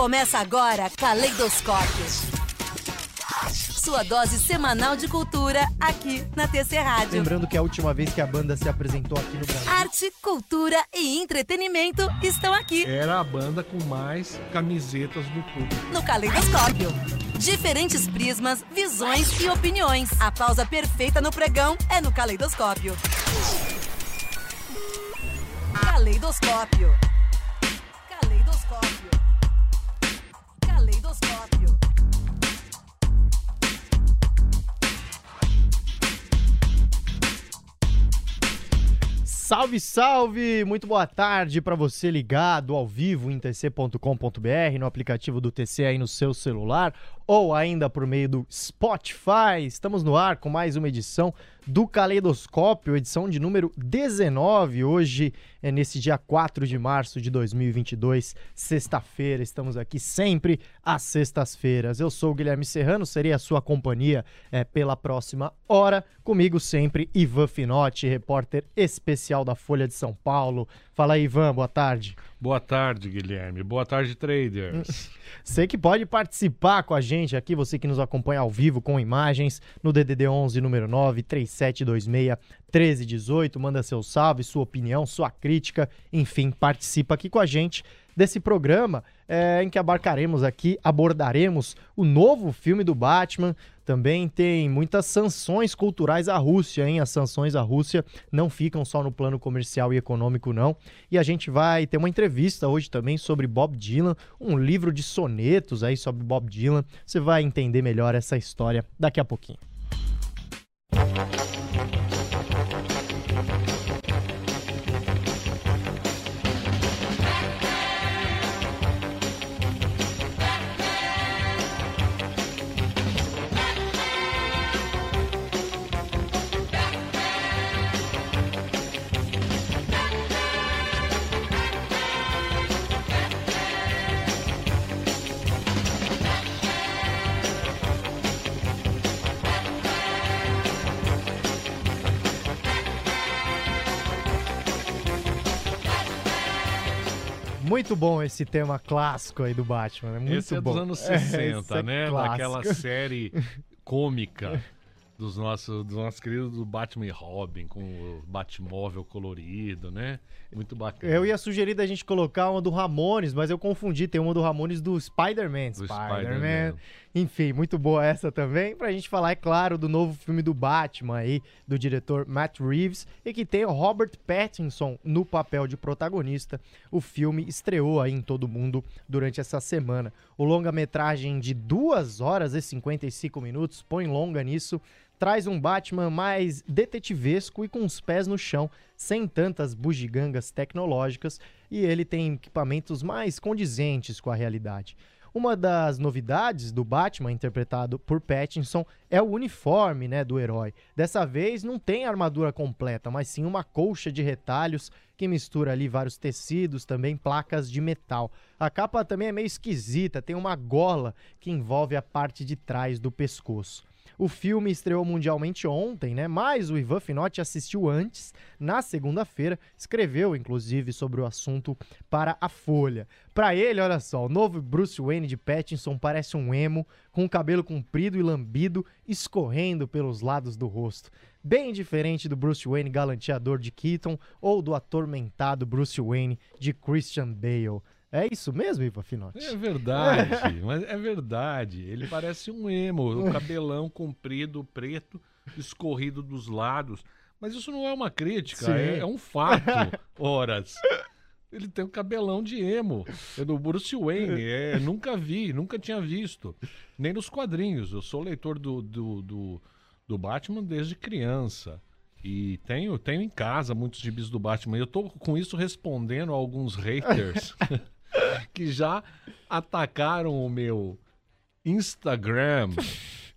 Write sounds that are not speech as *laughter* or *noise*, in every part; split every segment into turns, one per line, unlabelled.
Começa agora Caleidoscópio. Sua dose semanal de cultura aqui na TC Rádio.
Lembrando que a última vez que a banda se apresentou aqui no Brasil.
Arte, cultura e entretenimento estão aqui
Era a banda com mais camisetas do público.
no Caleidoscópio. Diferentes prismas, visões e opiniões. A pausa perfeita no pregão é no. Caleidoscópio. Caleidoscópio.
Salve, salve! Muito boa tarde para você ligado ao vivo em tc.com.br, no aplicativo do TC aí no seu celular ou ainda por meio do Spotify. Estamos no ar com mais uma edição do Caleidoscópio, edição de número 19. Hoje é nesse dia 4 de março de 2022, sexta-feira. Estamos aqui sempre às sextas-feiras. Eu sou o Guilherme Serrano, serei a sua companhia é, pela próxima hora. Comigo sempre, Ivan Finotti, repórter especial da Folha de São Paulo. Fala aí, Ivan, boa tarde.
Boa tarde, Guilherme. Boa tarde, traders. *laughs*
Você que pode participar com a gente aqui, você que nos acompanha ao vivo com imagens no DDD 11 número 9 3726 1318, manda seu salve, sua opinião, sua crítica, enfim, participa aqui com a gente desse programa é, em que abarcaremos aqui, abordaremos o novo filme do Batman. Também tem muitas sanções culturais à Rússia, hein? As sanções à Rússia não ficam só no plano comercial e econômico, não. E a gente vai ter uma entrevista hoje também sobre Bob Dylan, um livro de sonetos aí sobre Bob Dylan. Você vai entender melhor essa história daqui a pouquinho. Muito bom esse tema clássico aí do Batman, é muito
Esse é
bom.
dos anos
É, *laughs*
60,
esse é
né?
clássico.
Daquela série *laughs* cômica dos nossos, dos nossos queridos do Batman e Robin, com o Batmóvel colorido, né? Muito bacana.
Eu ia sugerir da gente colocar uma do Ramones, mas eu confundi. Tem uma do Ramones do Spider-Man.
Do
Spider-Man.
Spider-Man.
Enfim, muito boa essa também. Pra gente falar, é claro, do novo filme do Batman aí, do diretor Matt Reeves, e que tem o Robert Pattinson no papel de protagonista. O filme estreou aí em todo mundo durante essa semana. O longa-metragem de 2 horas e 55 minutos, põe longa nisso, traz um Batman mais detetivesco e com os pés no chão, sem tantas bugigangas tecnológicas, e ele tem equipamentos mais condizentes com a realidade. Uma das novidades do Batman, interpretado por Pattinson, é o uniforme né, do herói. Dessa vez não tem armadura completa, mas sim uma colcha de retalhos que mistura ali vários tecidos, também placas de metal. A capa também é meio esquisita, tem uma gola que envolve a parte de trás do pescoço. O filme estreou mundialmente ontem, né? Mas o Ivan Finotti assistiu antes, na segunda-feira, escreveu inclusive sobre o assunto para a Folha. Para ele, olha só, o novo Bruce Wayne de Pattinson parece um emo, com o cabelo comprido e lambido, escorrendo pelos lados do rosto. Bem diferente do Bruce Wayne galanteador de Keaton ou do atormentado Bruce Wayne de Christian Bale. É isso mesmo, Ivan Finotti?
É verdade, *laughs* mas é verdade. Ele parece um emo, o cabelão comprido, preto, escorrido dos lados. Mas isso não é uma crítica, é, é um fato, *laughs* horas. Ele tem um cabelão de emo. É do Bruce Wayne. É, nunca vi, nunca tinha visto. Nem nos quadrinhos. Eu sou leitor do, do, do, do Batman desde criança. E tenho, tenho em casa muitos gibis do Batman. E eu tô com isso respondendo a alguns haters *laughs* *laughs* que já atacaram o meu Instagram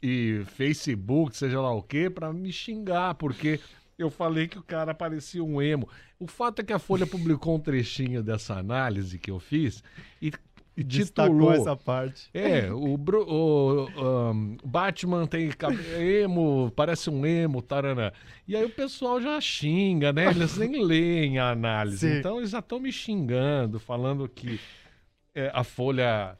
e Facebook, seja lá o que, pra me xingar, porque eu falei que o cara parecia um emo. O fato é que a Folha publicou um trechinho dessa análise que eu fiz e, e
Destacou
titulou.
essa parte.
É, o, Bru- o, ahn, Batman tem emo, parece um emo, tarana. E aí o pessoal já xinga, né? Eles nem leem a análise.
Sim.
Então eles já estão me xingando, falando que é, a Folha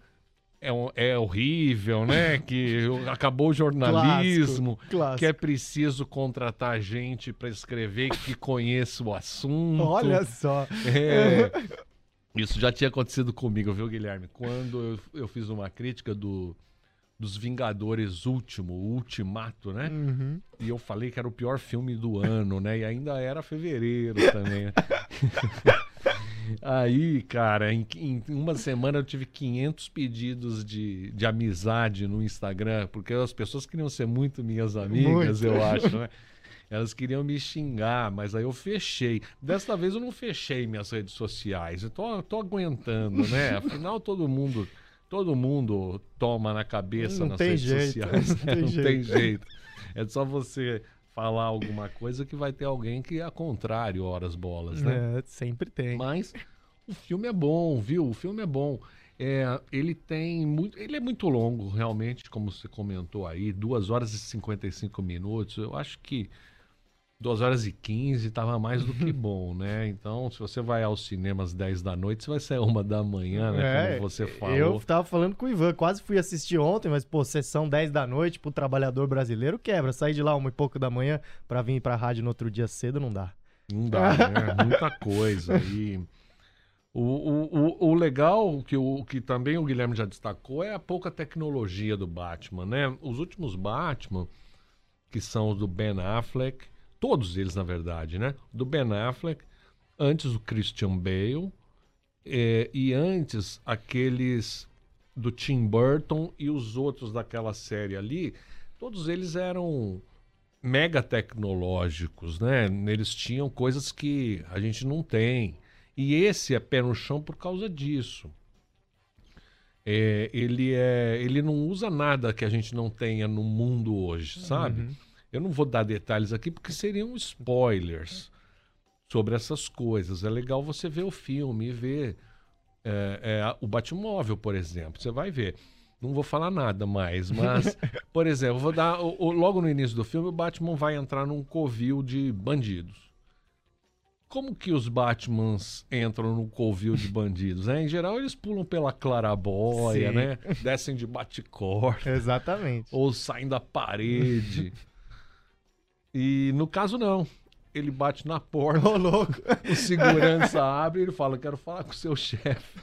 é, é horrível, né? *laughs* Que acabou o jornalismo,
Clássico, clássico.
que é preciso contratar gente para escrever que conheça o assunto.
Olha só.
É. *laughs* Isso já tinha acontecido comigo, viu, Guilherme? Quando eu, eu fiz uma crítica do, dos Vingadores Último, o Ultimato, né?
Uhum.
E eu falei que era o pior filme do ano, né? E ainda era fevereiro também. *laughs* Aí, cara, em, em uma semana eu tive 500 pedidos de, de amizade no Instagram, porque as pessoas queriam ser muito minhas amigas,
Muito.
eu *laughs* acho, né? Elas queriam me xingar, mas aí eu fechei. Desta vez eu não fechei minhas redes sociais. Eu tô, tô aguentando, né? *laughs* Afinal, todo mundo, todo mundo toma na cabeça
Não
nas redes
jeito,
sociais.
não
né?
tem
Não
jeito.
tem jeito. É só você falar alguma coisa que vai ter alguém que é contrário, horas bolas, né?
É, sempre tem.
Mas o filme é bom, viu? O filme é bom. É, ele tem muito. Ele é muito longo, realmente, como você comentou aí, 2 horas e 55 minutos. Eu acho que 2 horas e 15 estava mais do que *laughs* bom, né? Então, se você vai aos cinemas 10 da noite, você vai sair uma da manhã, né?
É,
como você falou.
Eu tava falando com o Ivan, quase fui assistir ontem, mas, pô, sessão 10 da noite pro trabalhador brasileiro quebra. Sair de lá uma e pouco da manhã pra vir pra rádio no outro dia cedo não dá.
Não dá, né? *laughs* Muita coisa. E o, o, o, o legal, que, o, que também o Guilherme já destacou, é a pouca tecnologia do Batman, né? Os últimos Batman, que são os do Ben Affleck, todos eles, na verdade, né? Do Ben Affleck, antes o Christian Bale, é, e antes aqueles do Tim Burton e os outros daquela série ali, todos eles eram mega tecnológicos, né? Eles tinham coisas que a gente não tem. E esse é pé no chão por causa disso. É, ele, é, ele não usa nada que a gente não tenha no mundo hoje, sabe? Eu não vou dar detalhes aqui porque seriam spoilers sobre essas coisas. É legal você ver o filme e ver é, é, o Batmóvel, por exemplo. Você vai ver. Não vou falar nada mais, mas, *laughs* por exemplo, vou dar. o- o- logo no início do filme, o Batman vai entrar num covil de bandidos. Como que os Batmans entram no covil de bandidos? Né? Em geral, eles pulam pela clarabóia,
Sim.
né? Descem de bate-cor *laughs*
Exatamente.
ou saem da parede. *laughs* e no caso, não. Ele bate na porta,
Ô, louco.
o segurança abre e ele fala: Quero falar com o seu chefe.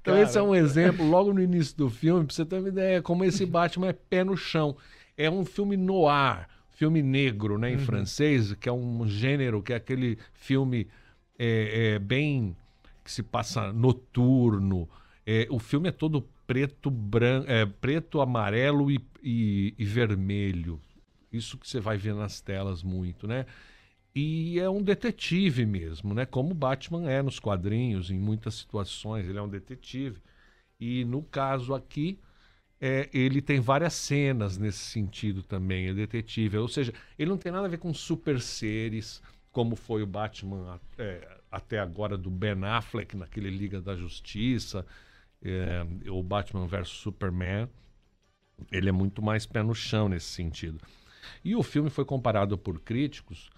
Então,
Cara.
esse é um exemplo, logo no início do filme, pra você ter uma ideia, como esse Batman é pé no chão. É um filme noir, filme negro, né, em francês, que é um gênero, que é aquele filme é, é, bem que se passa noturno. É, o filme é todo preto, branco, é, preto, amarelo e, e- e vermelho. Isso que você vai ver nas telas muito, né? E é um detetive mesmo, né? Como Batman é nos quadrinhos, em muitas situações, ele é um detetive. E no caso aqui, é, ele tem várias cenas nesse sentido também, é detetive. Ou seja, ele não tem nada a ver com super seres, como foi o Batman é, até agora do Ben Affleck, naquele Liga da Justiça, é, o Batman vs Superman. Ele é muito mais pé no chão nesse sentido. E o filme foi comparado por críticos,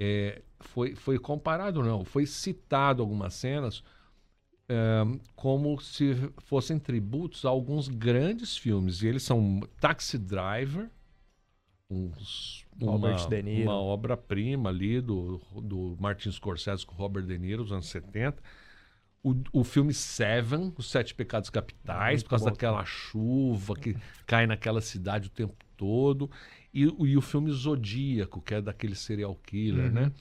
é, foi, foi comparado não, foi citado algumas cenas é, como se fossem tributos a alguns grandes filmes. E eles são Taxi Driver, uns- uma, uma obra-prima ali do, do Martin Scorsese com Robert De Niro, dos anos 70. O, o filme Seven, Os Sete Pecados Capitais,
Muito
por causa
bom
daquela chuva que cai naquela cidade o tempo todo. E, o- e o filme Zodíaco, que é daquele serial killer, né?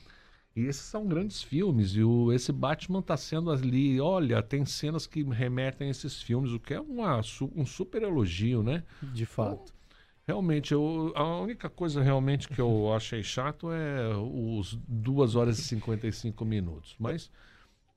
E esses são grandes filmes. E o, esse Batman tá sendo ali. Olha, tem cenas que remetem a esses filmes, o que é uma, um super elogio, né?
De fato.
Realmente, eu, a única coisa realmente que eu achei chato é os 2 horas e 55 minutos. Mas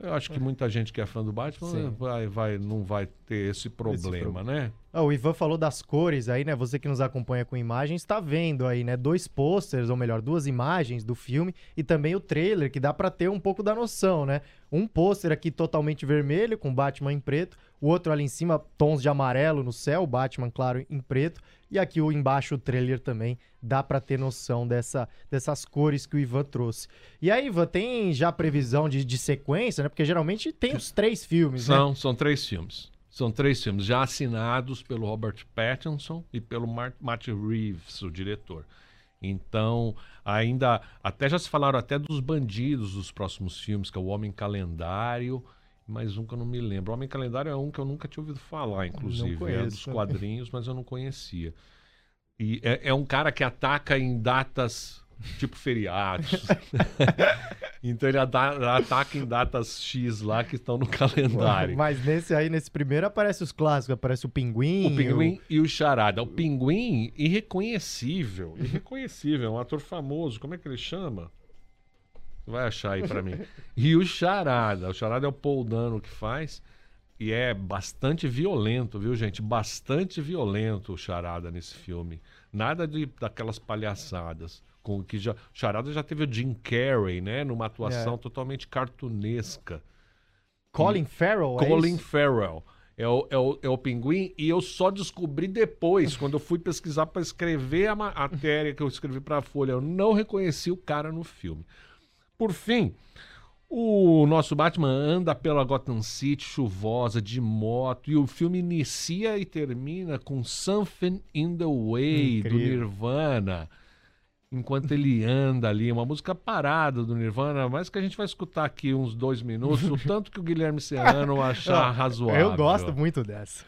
eu acho que muita gente que é fã do Batman
Sim.
vai, vai, não vai ter esse problema, né?
Ah, o Ivan falou das cores aí, né? Você que nos acompanha com imagens, tá vendo aí, né? Dois posters, ou melhor, duas imagens do filme e também o trailer, que dá pra ter um pouco da noção, né? Um pôster aqui totalmente vermelho, com Batman em preto. O outro ali em cima, tons de amarelo no céu, Batman, claro, em preto. E aqui o embaixo o trailer também. Dá pra ter noção dessa, dessas cores que o Ivan trouxe. E aí, Ivan, tem já previsão de, de sequência, né? Porque geralmente tem os três filmes, né?
São, são três filmes. São três filmes já assinados pelo Robert Pattinson e pelo Mar Matt Reeves, o diretor. Então, ainda. Até já se falaram até dos bandidos dos próximos filmes, que é o Homem Calendário. Mais um que eu não me lembro. O Homem Calendário é um que eu nunca tinha ouvido falar, inclusive. é dos
também.
quadrinhos, mas eu não conhecia. E é, é um cara que ataca em datas tipo feriados. *laughs* então ele ataca em datas X lá que estão no calendário.
Mas nesse aí, nesse primeiro, aparece os clássicos. Aparece o Pinguim.
O Pinguim e o Charada. O Pinguim, irreconhecível. Irreconhecível, é um ator famoso. Como é que ele chama? Vai achar aí pra mim. *laughs* E o Charada. O Charada é o Paul Dano que faz. E é bastante violento, viu, gente? Bastante violento o Charada nesse filme. Nada de daquelas palhaçadas. Com que já, o Charada já teve o Jim Carrey, né? Numa atuação
É.
totalmente cartunesca.
Colin Farrell, é
Colin
isso?
Farrell. É o, é, o, é o pinguim, e eu só descobri depois, quando eu fui pesquisar para escrever a ma- matéria que eu escrevi para a Folha. Eu não reconheci o cara no filme. Por fim, o nosso Batman anda pela Gotham City chuvosa, de moto, e o filme inicia e termina com Something in the Way, do
Incrível.
Nirvana. Enquanto ele anda ali, uma música parada do Nirvana, mas que a gente vai escutar aqui uns dois minutos, o *laughs* tanto que o Guilherme Serrano achar razoável.
Eu gosto muito dessa.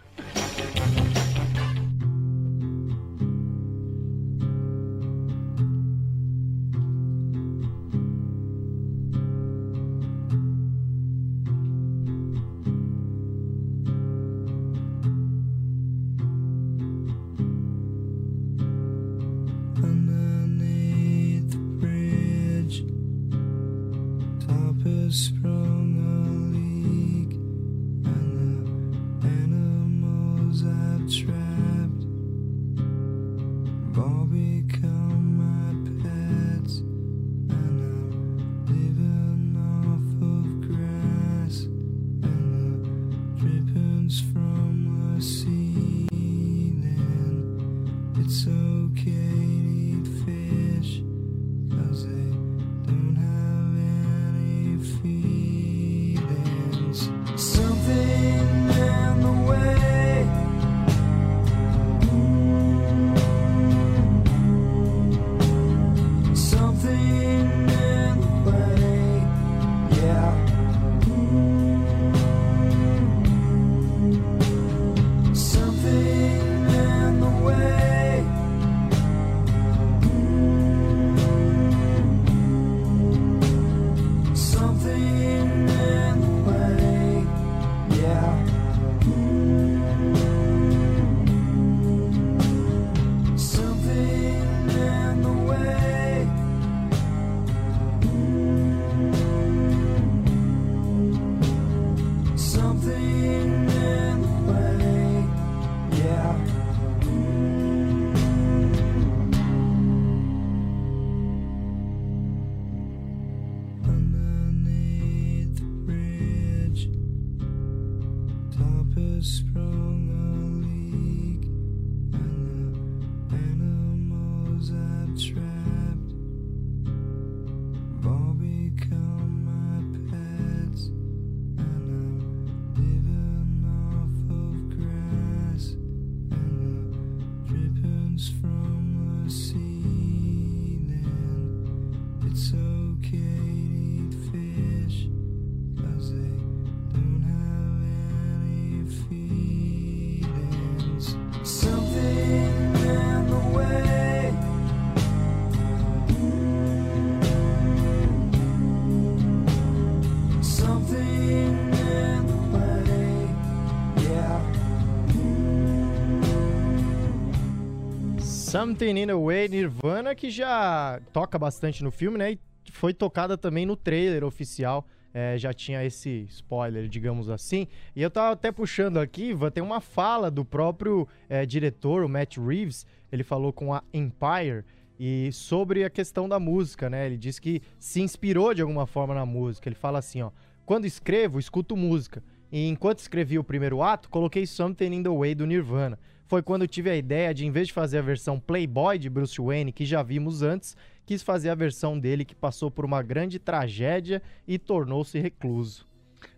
Something in a Way
Nirvana, que já toca bastante no filme, né? E foi tocada também no trailer oficial. É, já tinha esse spoiler, digamos assim. E eu tava até puxando aqui, ter uma fala do próprio é, diretor, o Matt Reeves. Ele falou com a Empire e sobre a questão da música, né? Ele disse que se inspirou de alguma forma na música. Ele fala assim, ó: "Quando escrevo, escuto música. E enquanto escrevi o primeiro ato, coloquei Something in the Way do Nirvana. Foi quando tive a ideia de, em vez de fazer a versão Playboy de Bruce Wayne, que já vimos antes, quis fazer a versão dele que passou por uma grande tragédia e tornou-se recluso.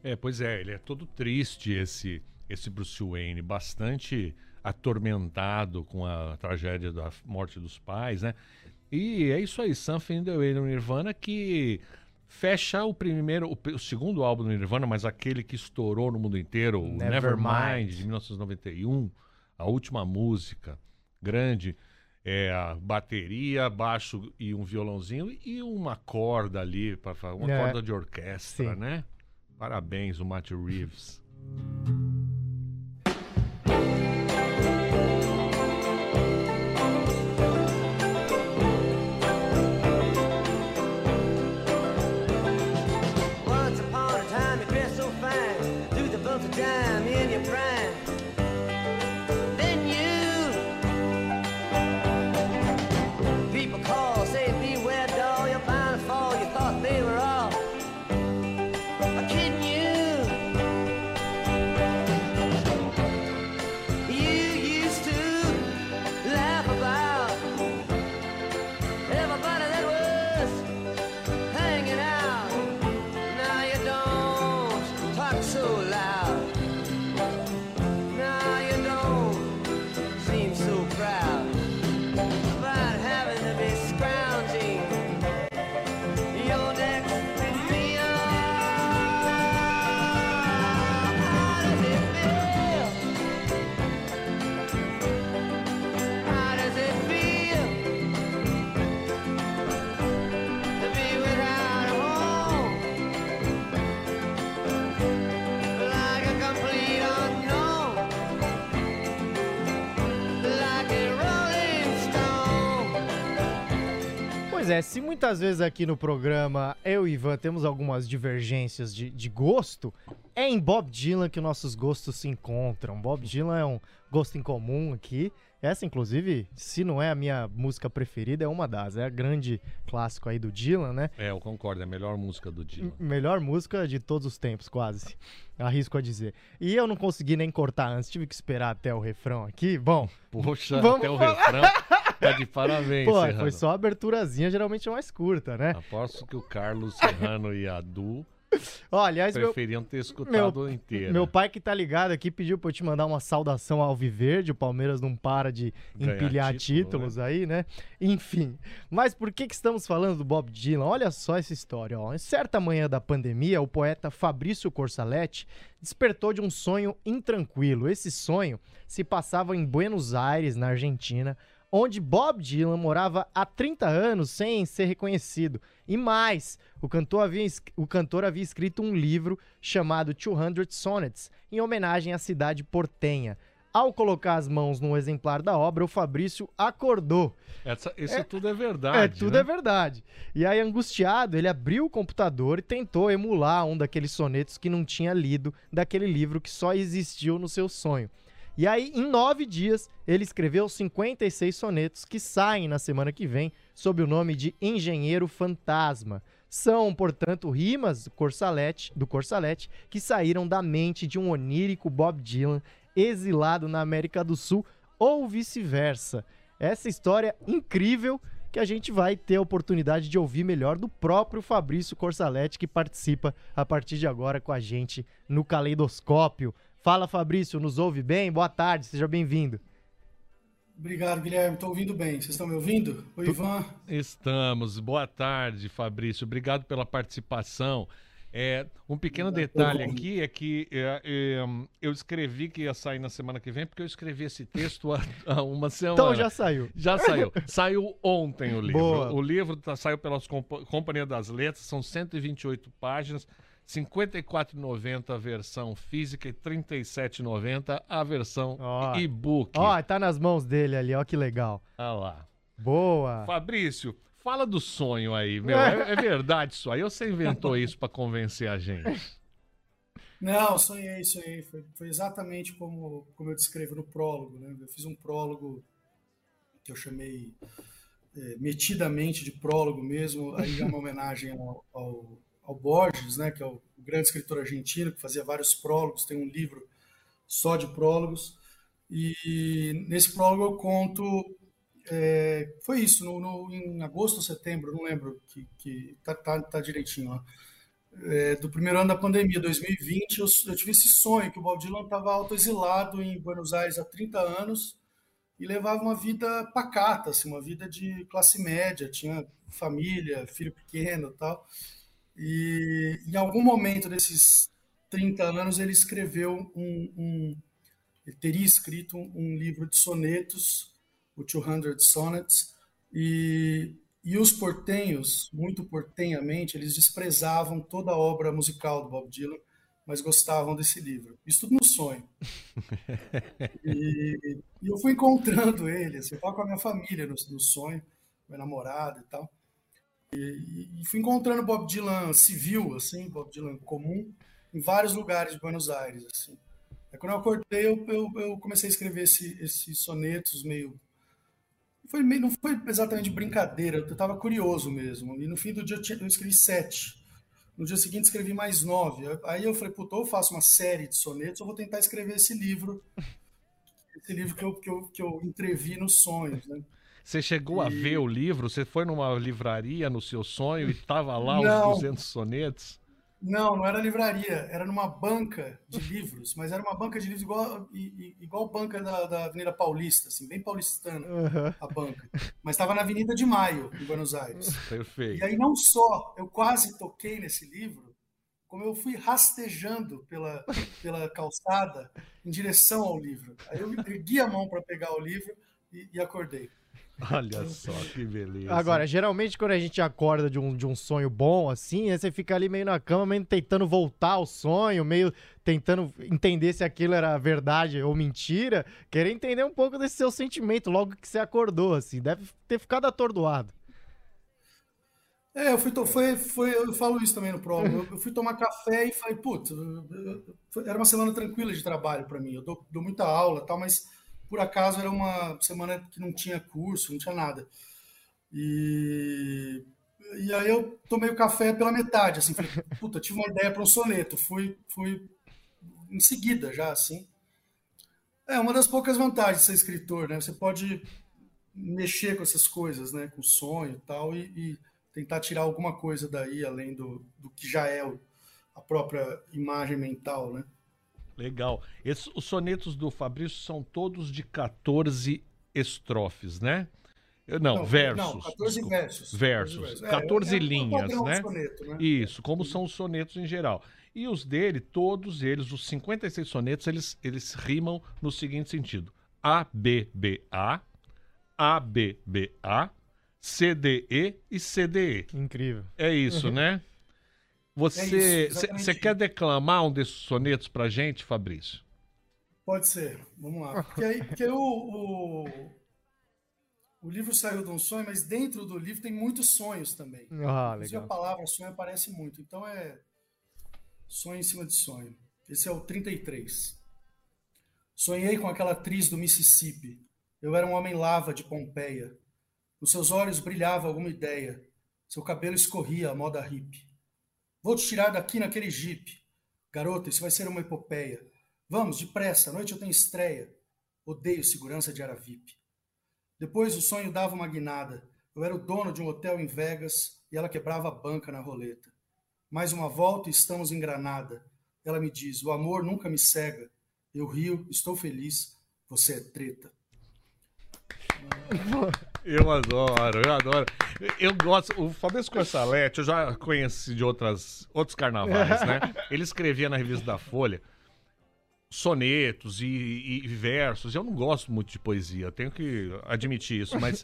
É, pois é, ele é todo triste, esse esse Bruce Wayne bastante atormentado com a tragédia da morte dos pais, né? E é isso aí, Something in the Way do Nirvana que fecha o primeiro, o, o segundo álbum do Nirvana, mas aquele que estourou no mundo inteiro, o
Nevermind.
Nevermind, de 1991, a última música grande, é a bateria, baixo e um violãozinho e uma corda ali, para uma
É.
corda de orquestra,
Sim.
né? Parabéns, o Matt Reeves.
É, se muitas vezes aqui no programa eu e Ivan temos algumas divergências de, de gosto, é em Bob Dylan que nossos gostos se encontram. Bob Dylan é um gosto em comum aqui. Essa, inclusive, se não é a minha música preferida, é uma das. É a grande clássico aí do Dylan, né?
É, eu concordo, é a melhor música do Dylan.
Melhor música de todos os tempos, quase. Arrisco a dizer. E eu não consegui nem cortar antes, tive que esperar até o refrão aqui. Bom,
Poxa, até o
falar.
refrão. *laughs* Tá de parabéns,
pô,
Serrano.
foi só a aberturazinha, geralmente é mais curta, né?
Aposto que o Carlos Serrano e a Du
Ó, aliás, meu,
preferiam ter escutado inteira.
Meu pai que tá ligado aqui pediu pra eu te mandar uma saudação ao Viverde. O Palmeiras não para de
Ganhar
empilhar
título,
títulos aí, né? Enfim. Mas por que, que estamos falando do Bob Dylan? Olha só essa história, ó. Em certa manhã da pandemia, o poeta Fabrício Corsaletti despertou de um sonho intranquilo. Esse sonho se passava em Buenos Aires, na Argentina, onde Bob Dylan morava há 30 anos sem ser reconhecido. E mais, o cantor havia, o cantor havia escrito um livro chamado 200 Sonnets, em homenagem à cidade portenha. Ao colocar as mãos num exemplar da obra, o Fabrício acordou.
Essa- isso tudo é verdade.
É, tudo
né?
é verdade. E aí, angustiado, ele abriu o computador e tentou emular um daqueles sonetos que não tinha lido daquele livro que só existiu no seu sonho. E aí, em nove dias, ele escreveu 56 sonetos que saem na semana que vem sob o nome de Engenheiro Fantasma. São, portanto, rimas do Corsalete, do Corsalete que saíram da mente de um onírico Bob Dylan exilado na América do Sul ou vice-versa. Essa história incrível que a gente vai ter a oportunidade de ouvir melhor do próprio Fabrício Corsaletti, que participa a partir de agora com a gente no Caleidoscópio. Fala, Fabrício, nos ouve bem? Boa tarde, seja bem-vindo.
Obrigado, Guilherme. Estou ouvindo bem. Vocês estão me ouvindo? Oi, Ivan.
Estamos. Boa tarde, Fabrício. Obrigado pela participação. É, um pequeno detalhe aqui é que é, é, eu escrevi que ia sair na semana que vem, porque eu escrevi esse texto há, há uma semana.
Então já saiu.
Já saiu. Saiu ontem o livro.
Boa.
O livro tá- saiu pela Companhia das Letras, são 128 páginas, 54,90 a versão física e R$ 37,90 a versão e-book.
Ó, tá nas mãos dele ali, ó que legal.
Olha lá.
Boa.
Fabrício, fala do sonho aí, meu. É, é verdade isso aí? Ou você inventou isso pra convencer a gente?
Não, sonhei, sonhei. Foi, foi exatamente como, como eu descrevo no prólogo. Né? Eu fiz um prólogo que eu chamei é, metidamente de prólogo mesmo. Aí é uma homenagem ao, ao, ao Borges, né? que é o, grande escritor argentino, que fazia vários prólogos, tem um livro só de prólogos. E nesse prólogo eu conto. é, foi isso, no, no- em agosto ou setembro, não lembro, que, que tá, tá, tá direitinho lá. é, do primeiro ano da pandemia, 2020, eu, eu tive esse sonho que o Bob Dylan estava autoexilado em Buenos Aires há 30 anos e levava uma vida pacata, assim, uma vida de classe média, tinha família, filho pequeno tal. E em algum momento desses 30 anos ele escreveu um, um ele teria escrito um, livro de sonetos, o 200 Sonnets, e e os portenhos, muito portenhamente, eles desprezavam toda a obra musical do Bob Dylan, mas gostavam desse livro. Isso tudo no sonho. *laughs* E, e eu fui encontrando ele, assim, eu com a minha família no, no sonho, meu namorado e tal. E, e, fui encontrando Bob Dylan civil, assim, Bob Dylan comum, em vários lugares de Buenos Aires, assim. Aí, quando eu acordei, eu, eu, eu comecei a escrever esse, esses sonetos meio foi meio, não foi exatamente brincadeira, eu estava curioso mesmo. E no fim do dia eu, tinha, eu, escrevi sete. No dia seguinte escrevi mais nove. Aí eu falei, puta, ou eu faço uma série de sonetos, ou vou tentar escrever esse livro. Esse livro que eu, que eu, que eu entrevi nos sonhos, né?
Você chegou e... a ver o livro? Você foi numa livraria no seu sonho e estava lá
não,
os 200 sonetos?
Não, não era livraria, era numa banca de livros, mas era uma banca de livros igual, igual banca da, da Avenida Paulista, assim, bem paulistana uhum. a banca. Mas estava na Avenida de Maio, em Buenos Aires.
Perfeito.
E aí não só eu quase toquei nesse livro, como eu fui rastejando pela, pela calçada em direção ao livro. Aí eu ergui a mão para pegar o livro e, e acordei.
Olha só que beleza.
Agora, geralmente quando a gente acorda de um, de um sonho bom, assim, você fica ali meio na cama, meio tentando voltar ao sonho, meio tentando entender se aquilo era verdade ou mentira, querer entender um pouco desse seu sentimento logo que você acordou, assim. Deve ter ficado atordoado.
É, eu fui, foi, foi, eu falo isso também no prólogo. Eu fui tomar café e falei, putz, era uma semana tranquila de trabalho para mim. Eu dou, dou muita aula tal, mas por acaso era uma semana que não tinha curso, não tinha nada. E, e aí eu tomei o café pela metade, assim, falei, *laughs* puta, tive uma ideia para um soneto, fui, fui em seguida já, assim. É uma das poucas vantagens de ser escritor, né? Você pode mexer com essas coisas, né? Com sonho e tal, e, tentar tirar alguma coisa daí, além do, do que já é a própria imagem mental, né?
Legal. Esses, os sonetos do Fabrício são todos de 14 estrofes, né? Não, não versos. Não,
14 desculpa. versos.
Versos. 14 é, é, linhas, é né? Soneto, né? Isso, como são os sonetos em geral. E os dele, todos eles, os 56 sonetos, eles, eles rimam no seguinte sentido: A, B, B, A, A, B, B, A, C, D, E e C, D,
E. Incrível.
É isso, *laughs* né? Você é quer declamar um desses sonetos pra gente, Fabrício?
Pode ser, vamos lá. Porque, aí, porque o, o, o, livro saiu de um sonho, mas dentro do livro tem muitos sonhos também.
Ah, legal.
a palavra sonho aparece muito. Então é sonho em cima de sonho. Esse é o 33. Sonhei com aquela atriz do Mississippi. Eu era um homem lava de Pompeia. Nos seus olhos brilhava alguma ideia. Seu cabelo escorria à moda hippie. Vou te tirar daqui naquele jipe. Garota, isso vai ser uma epopeia. Vamos, depressa, à noite eu tenho estreia. Odeio segurança de Aravip. Depois o sonho dava uma guinada. Eu era o dono de um hotel em Vegas e ela quebrava a banca na roleta. Mais uma volta e estamos em Granada. Ela me diz: O amor nunca me cega. Eu rio, estou feliz. Você é treta.
Eu adoro, eu adoro. Eu gosto. O Fabrício Corsalete, eu já conheci de outras, outros carnavais, né? *laughs* Ele escrevia na revista da Folha sonetos e, e, versos. Eu não gosto muito de poesia, tenho que admitir isso, mas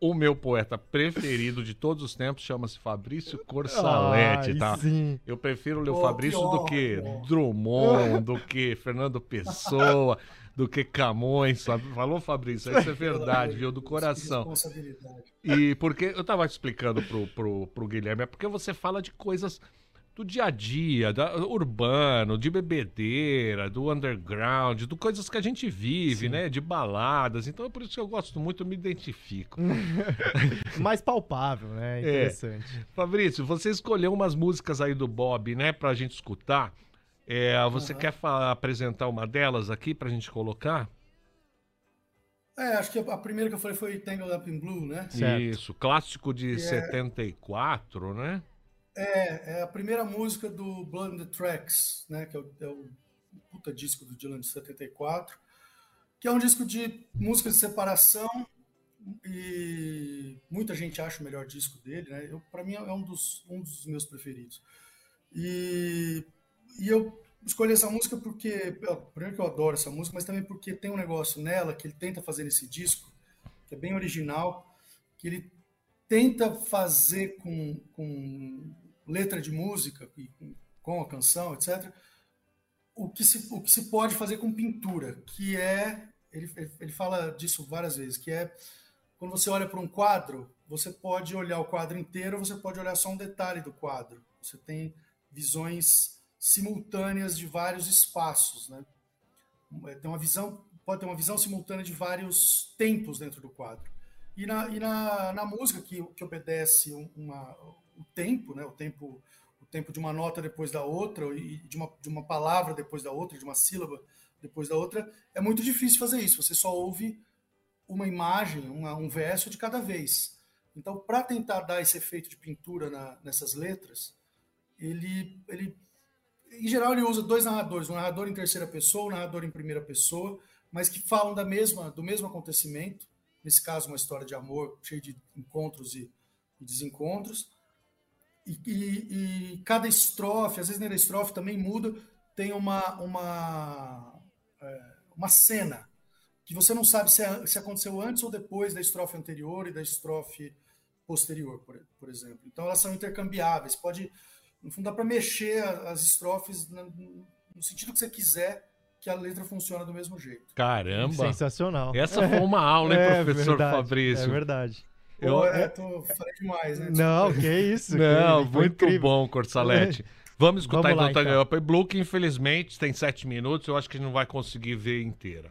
o meu poeta preferido de todos os tempos chama-se Fabrício Corsalete, Ai, tá?
Sim.
Eu prefiro ler o Fabrício do que Drummond, do que Fernando Pessoa *laughs* do que Camões, sabe? Falou, Fabrício, isso é *laughs* verdade, viu? Do coração. E porque eu tava te explicando pro, pro, pro Guilherme, é porque você fala de coisas do dia a dia, da, urbano, de bebedeira, do underground, do coisas que a gente vive, Sim. né? De baladas. Então é por isso que eu gosto muito, eu me identifico. *laughs*
Mais palpável, né? É. Interessante. É.
Fabrício, você escolheu umas músicas aí do Bob, né, pra gente escutar. É, você uhum. quer falar, apresentar uma delas aqui para a gente colocar?
É, acho que a primeira que eu falei foi Tangled Up in Blue, né?
Certo. Isso, clássico de é... 74, né?
É, é a primeira música do Blood on the Tracks, né? Que é o, é o puta disco do Dylan de 74, que é um disco de música de separação e muita gente acha o melhor disco dele, né? Eu, para mim é um dos, um dos meus preferidos. E, e eu escolhi essa música porque, primeiro que eu adoro essa música, mas também porque tem um negócio nela que ele tenta fazer nesse disco, que é bem original, que ele tenta fazer com, com letra de música, com, com a canção, etc., o que, se, o que se pode fazer com pintura, que é, ele, ele fala disso várias vezes, que é quando você olha para um quadro, você pode olhar o quadro inteiro, você pode olhar só um detalhe do quadro. Você tem visões simultâneas de vários espaços, né? Tem uma visão, pode ter uma visão simultânea de vários tempos dentro do quadro. E na, e na, na música que, que obedece uma, o tempo, né? O tempo o tempo de uma nota depois da outra e de uma, de uma palavra depois da outra, de uma sílaba depois da outra, é muito difícil fazer isso. Você só ouve uma imagem, uma, um verso de cada vez. Então, para tentar dar esse efeito de pintura na, nessas letras, ele, ele, em geral, ele usa dois narradores, um narrador em terceira pessoa, um narrador em primeira pessoa, mas que falam da mesma, do mesmo acontecimento. Nesse caso, uma história de amor cheia de encontros e, e desencontros. E, e, e, cada estrofe, às vezes na estrofe também muda, tem uma, uma, é, uma cena que você não sabe se, é, se aconteceu antes ou depois da estrofe anterior e da estrofe posterior, por, por exemplo. Então elas são intercambiáveis. Pode, no fundo, dá para mexer as estrofes no, sentido que você quiser que a letra funciona do mesmo jeito.
Caramba!
Sensacional.
Essa foi uma aula, hein,
É
professor
verdade,
Fabrício?
É verdade.
Eu-
Pô, é, tô falei demais, né?
Não, que isso.
Não,
que,
muito
incrível.
bom, Corsalete. Vamos escutar
Vamos lá,
então
então.
Tanganhopa e Blue, que infelizmente tem sete minutos, eu acho que a gente não vai conseguir ver inteira.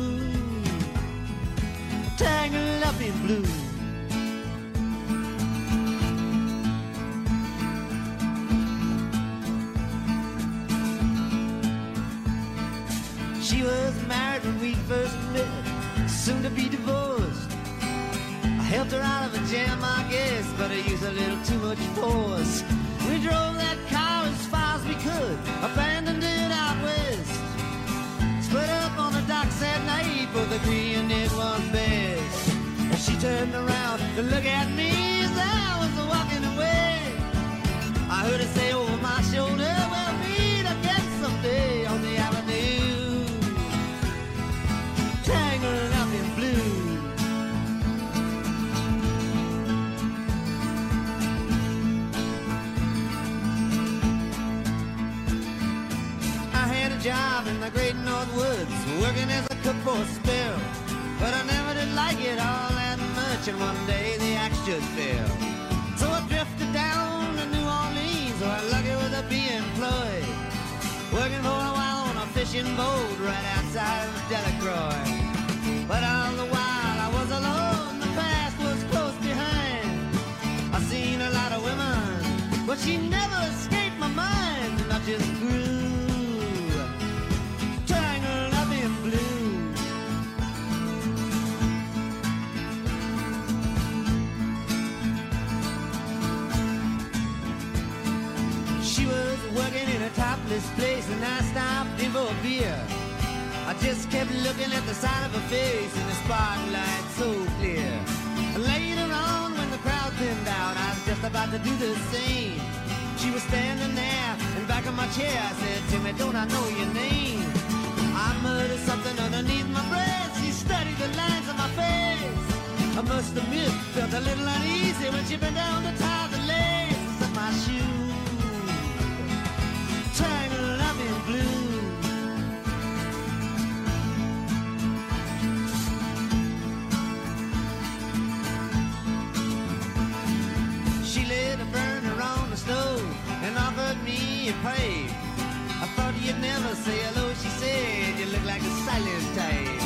Tangled up in blue. She was married when we first met, soon to be divorced. I helped her out of a jam, I guess, but I used a little too much force. We drove that car as far as we could, abandoned it out west. Split up on the docks at night, both green, it was best. Turned around to look at me fell. So I drifted down to New Orleans, where I lucky with a be employed. Working for a while on a fishing boat right outside of Delacroix. But all the while I was alone, the past was close behind. I seen a lot of women, but she never escaped my mind, and I just grew topless place, and I stopped in for a beer. I just kept looking at the side of her face in the spotlight so clear. Later on, when the crowd thinned out, I was just about to do the same. She was standing there in back of my chair. I said, Timmy, don't I know your name? I muttered something underneath my breath. She studied the lines of my face. I must admit, felt a little uneasy when she bent down to tie you. I thought you'd never say hello, she said. You look like a silent type.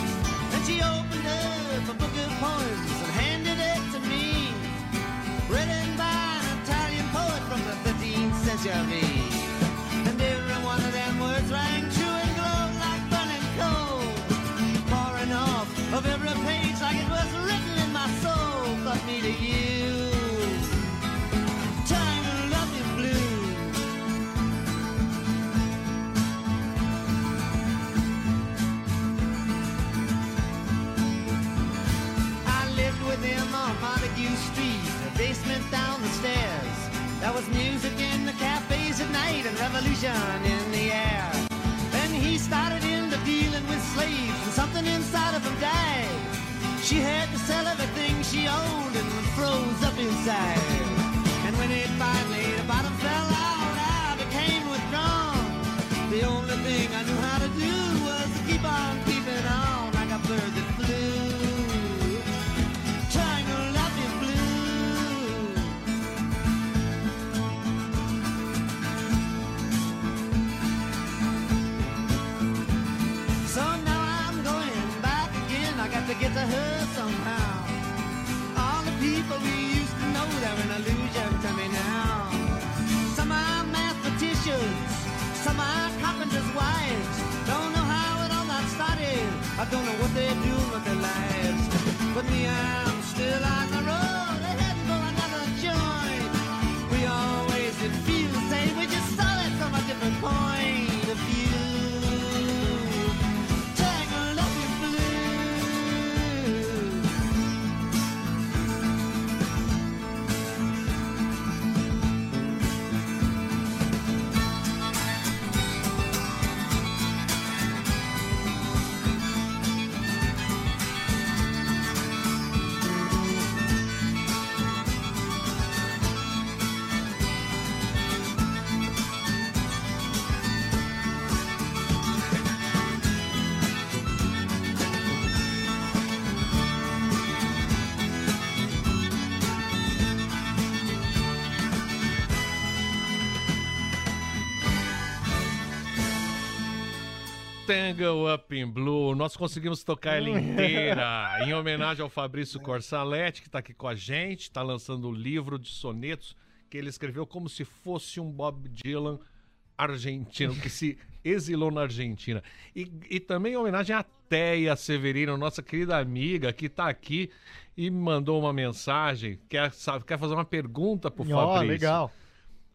Tangle Up in Blue. Nós conseguimos tocar ela inteira em homenagem ao Fabrício Corsaletti, que está aqui com a gente, está lançando o livro de sonetos que ele escreveu como se fosse um Bob Dylan argentino, que se exilou na Argentina. E, e também em homenagem à Teia Severino, nossa querida amiga, que está aqui e me mandou uma mensagem, quer, sabe, quer fazer uma pergunta pro
Ó,
Fabrício.
legal.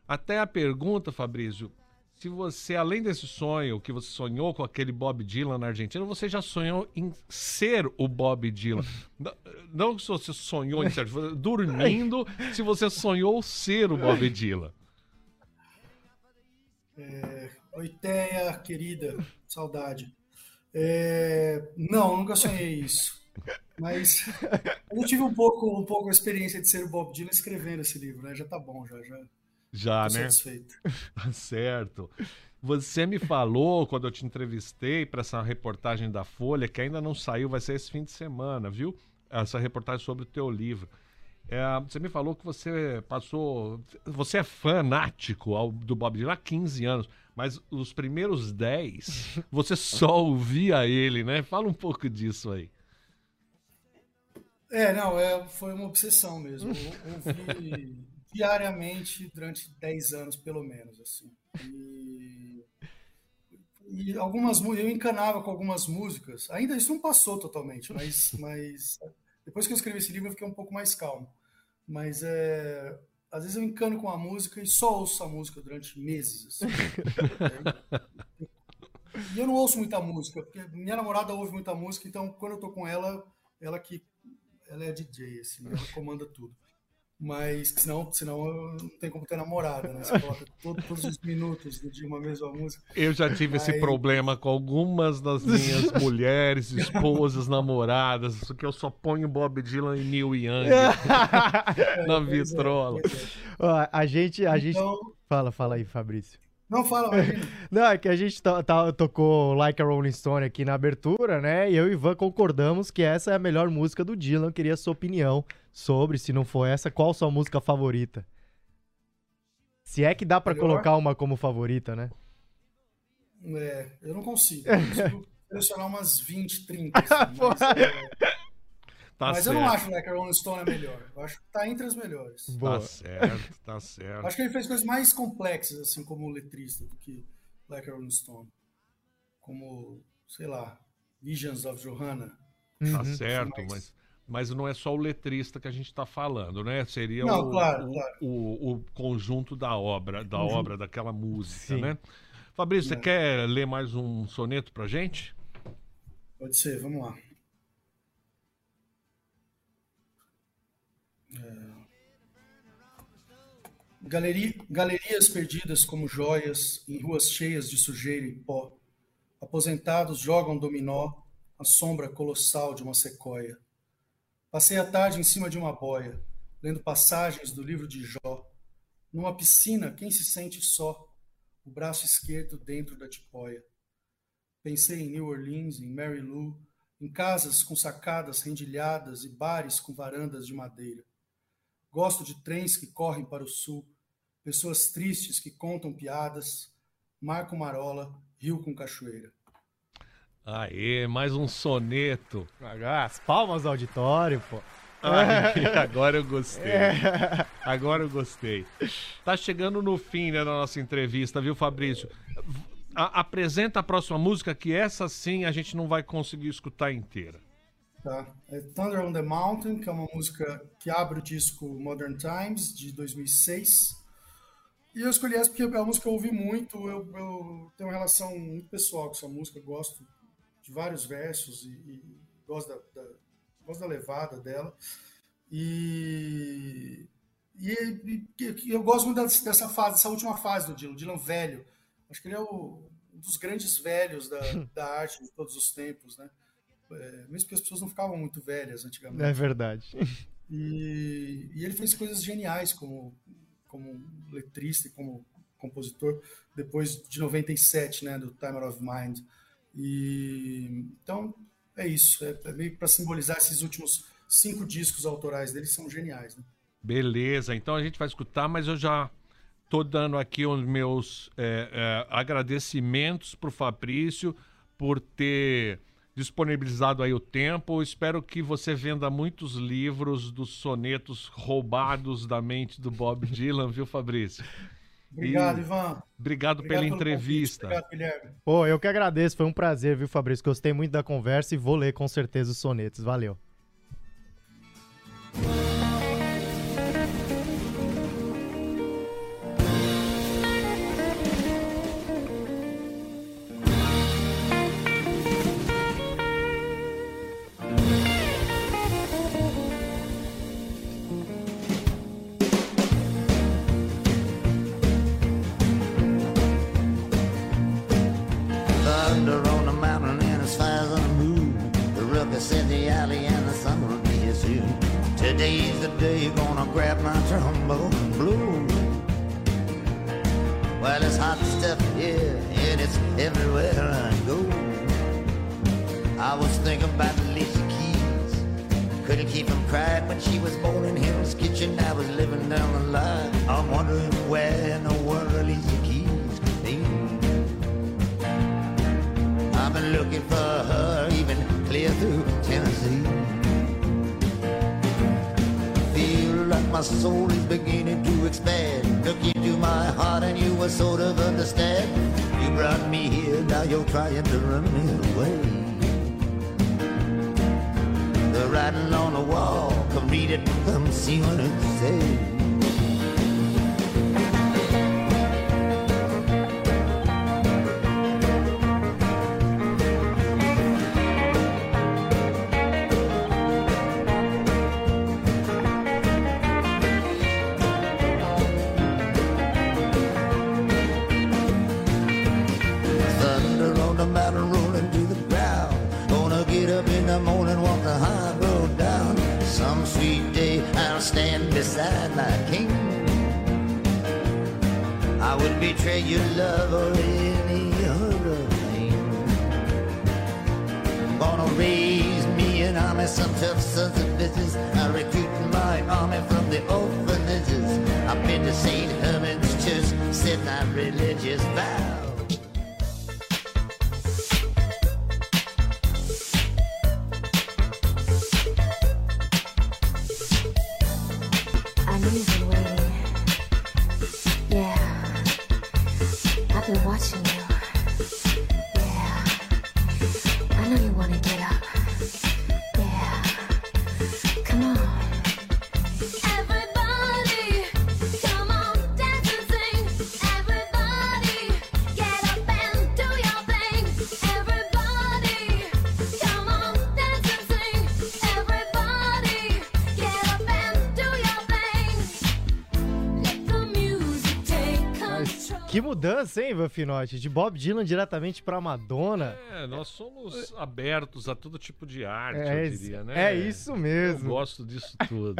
Até a pergunta, Fabrício, se você, além desse sonho que você sonhou com aquele Bob Dylan na Argentina, você já sonhou em ser o Bob Dylan. *laughs* Não- se você sonhou em ser, *laughs* dormindo, se você sonhou ser o Bob Dylan.
Oi, Teia, querida, saudade. É, Não, nunca sonhei isso. Mas *laughs* eu tive um pouco, um pouco a experiência de ser o Bob Dylan escrevendo esse livro, né? Já tá bom, já, já
Já,
tô
né?
satisfeito. *laughs*
Tá certo. Você me falou quando eu te entrevistei para essa reportagem da Folha, que ainda não saiu, vai ser esse fim de semana, viu? Essa reportagem sobre o teu livro. É, você me falou que você passou. Você é fanático ao- do Bob Dylan há 15 anos, mas os primeiros 10 *laughs* você só ouvia ele, né? Fala um pouco disso aí.
É, não, é, foi uma obsessão mesmo. Eu ouvi *laughs* diariamente durante 10 anos, pelo menos, assim. E, e algumas eu encanava com algumas músicas. Ainda isso não passou totalmente, mas, *laughs* mas depois que eu escrevi esse livro eu fiquei um pouco mais calmo. Mas é, às vezes eu encano com a música e só ouço a música durante meses, assim. E eu não ouço muita música, porque minha namorada ouve muita música, então quando eu tô com ela, ela que ela é DJ, assim, ela comanda tudo. Mas senão, senão não tem como ter namorada, né? Você coloca todo- todos os minutos de uma mesma música.
Eu já tive esse problema com algumas das minhas *laughs* mulheres, esposas, namoradas, que eu só ponho Bob Dylan e Neil Young *laughs* *laughs* na
Pois é,
vitrola.
é.
Ó, a gente, a gente...
Então,
Fala, fala aí, Fabrício.
Não fala, imagina. *laughs*
Não, é que a gente to- to- tocou Like a Rolling Stone aqui na abertura, né? E eu e Ivan concordamos que essa é a melhor música do Dylan. Eu Queria a sua opinião sobre, se não for essa, qual sua música favorita? Se é que dá pra
Melhor?
colocar uma como favorita, né?
É, eu não consigo. Eu consigo *laughs* selecionar umas 20, 30. assim, *laughs* mas é,
Tá
mas eu
certo.
não acho né, que a Rolling Stone é melhor. Eu acho que tá entre as melhores.
Boa.
Tá certo, tá
Eu
certo.
acho que ele fez coisas mais complexas, assim, como letrista, do que Like a Rolling Stone. Como, sei lá, Visions of Johanna.
Tá
Uhum.
certo,
mais-
mas, mas não é só o letrista que a gente tá falando, né? Seria
Não,
o,
claro,
o,
claro.
o- o conjunto da obra, da obra, daquela música,
Sim.
né? Fabrício, você
É.
quer ler mais um soneto pra gente?
Pode ser, vamos lá. É. Galeri- galerias perdidas como joias em ruas cheias de sujeira e pó. Aposentados jogam dominó à sombra colossal de uma sequoia. Passei a tarde em cima de uma boia, lendo passagens do livro de Jó. Numa piscina, quem se sente só? O braço esquerdo dentro da tipóia. Pensei em New Orleans, em Mary Lou, em casas com sacadas rendilhadas e bares com varandas de madeira. Gosto de trens que correm para o sul, pessoas tristes que contam piadas, mar com marola, rio com cachoeira.
Aê, mais um soneto.
Ah, As palmas do auditório, pô.
Ai, *laughs* agora eu gostei. Agora eu gostei. Tá chegando no fim né, da nossa entrevista, viu, Fabrício? A- apresenta a próxima música, que essa sim a gente não vai conseguir escutar inteira.
Tá? É Thunder on the Mountain, que é uma música que abre o disco Modern Times, de 2006. E eu escolhi essa porque é uma música que eu ouvi muito, eu, eu tenho uma relação muito pessoal com essa música, gosto de vários versos e, e gosto, da, da- gosto da levada dela. E, e, e- eu gosto muito dessa, fase, dessa última fase do Dylan, Dylan velho. Acho que ele é o, um dos grandes velhos da, *laughs* da arte de todos os tempos, né? É, mesmo porque as pessoas não ficavam muito velhas antigamente.
É verdade.
E, e ele fez coisas geniais como, como letrista e como compositor depois de 97, né, do Timer of Mind. E então é isso, é, é meio para simbolizar esses últimos cinco discos autorais dele que são geniais. Né?
Beleza, então a gente vai escutar, mas eu já tô dando aqui os meus é, é, agradecimentos pro Fabrício por ter disponibilizado aí o tempo. Espero que você venda muitos livros dos sonetos roubados da mente do Bob Dylan, viu, Fabrício?
Obrigado,
E-
Ivan.
Obrigado,
Obrigado
pela entrevista.
convite. Obrigado, Guilherme.
Pô, eu que agradeço, foi um prazer, viu, Fabrício? Gostei muito da conversa e vou ler com certeza os sonetos. Valeu.
Grab my trombone and blow. Well, it's hot stuff here and it's everywhere I go. I was thinking about Alicia Keys. Couldn't keep from crying when she was born in Hell's Kitchen. I was living down the line. I'm wondering where in the world Alicia Keys could be. I've been looking for her even clear through Tennessee. My soul is beginning to expand. Look into my heart and you will sort of understand. You brought me here, now you're trying to run me away. The writing on the wall, come read it, come see what it says. My king. I would betray your love or any other thing. Gonna raise me an army, some tough sons of bitches. I recruit my army from the orphanages. I've been to St. Herman's Church said my religious vow.
Mudança, hein, Vafinote? De Bob Dylan diretamente pra Madonna.
É, nós somos abertos a todo tipo de arte,
É,
eu diria, né?
é isso
Eu
mesmo.
gosto disso *laughs* tudo.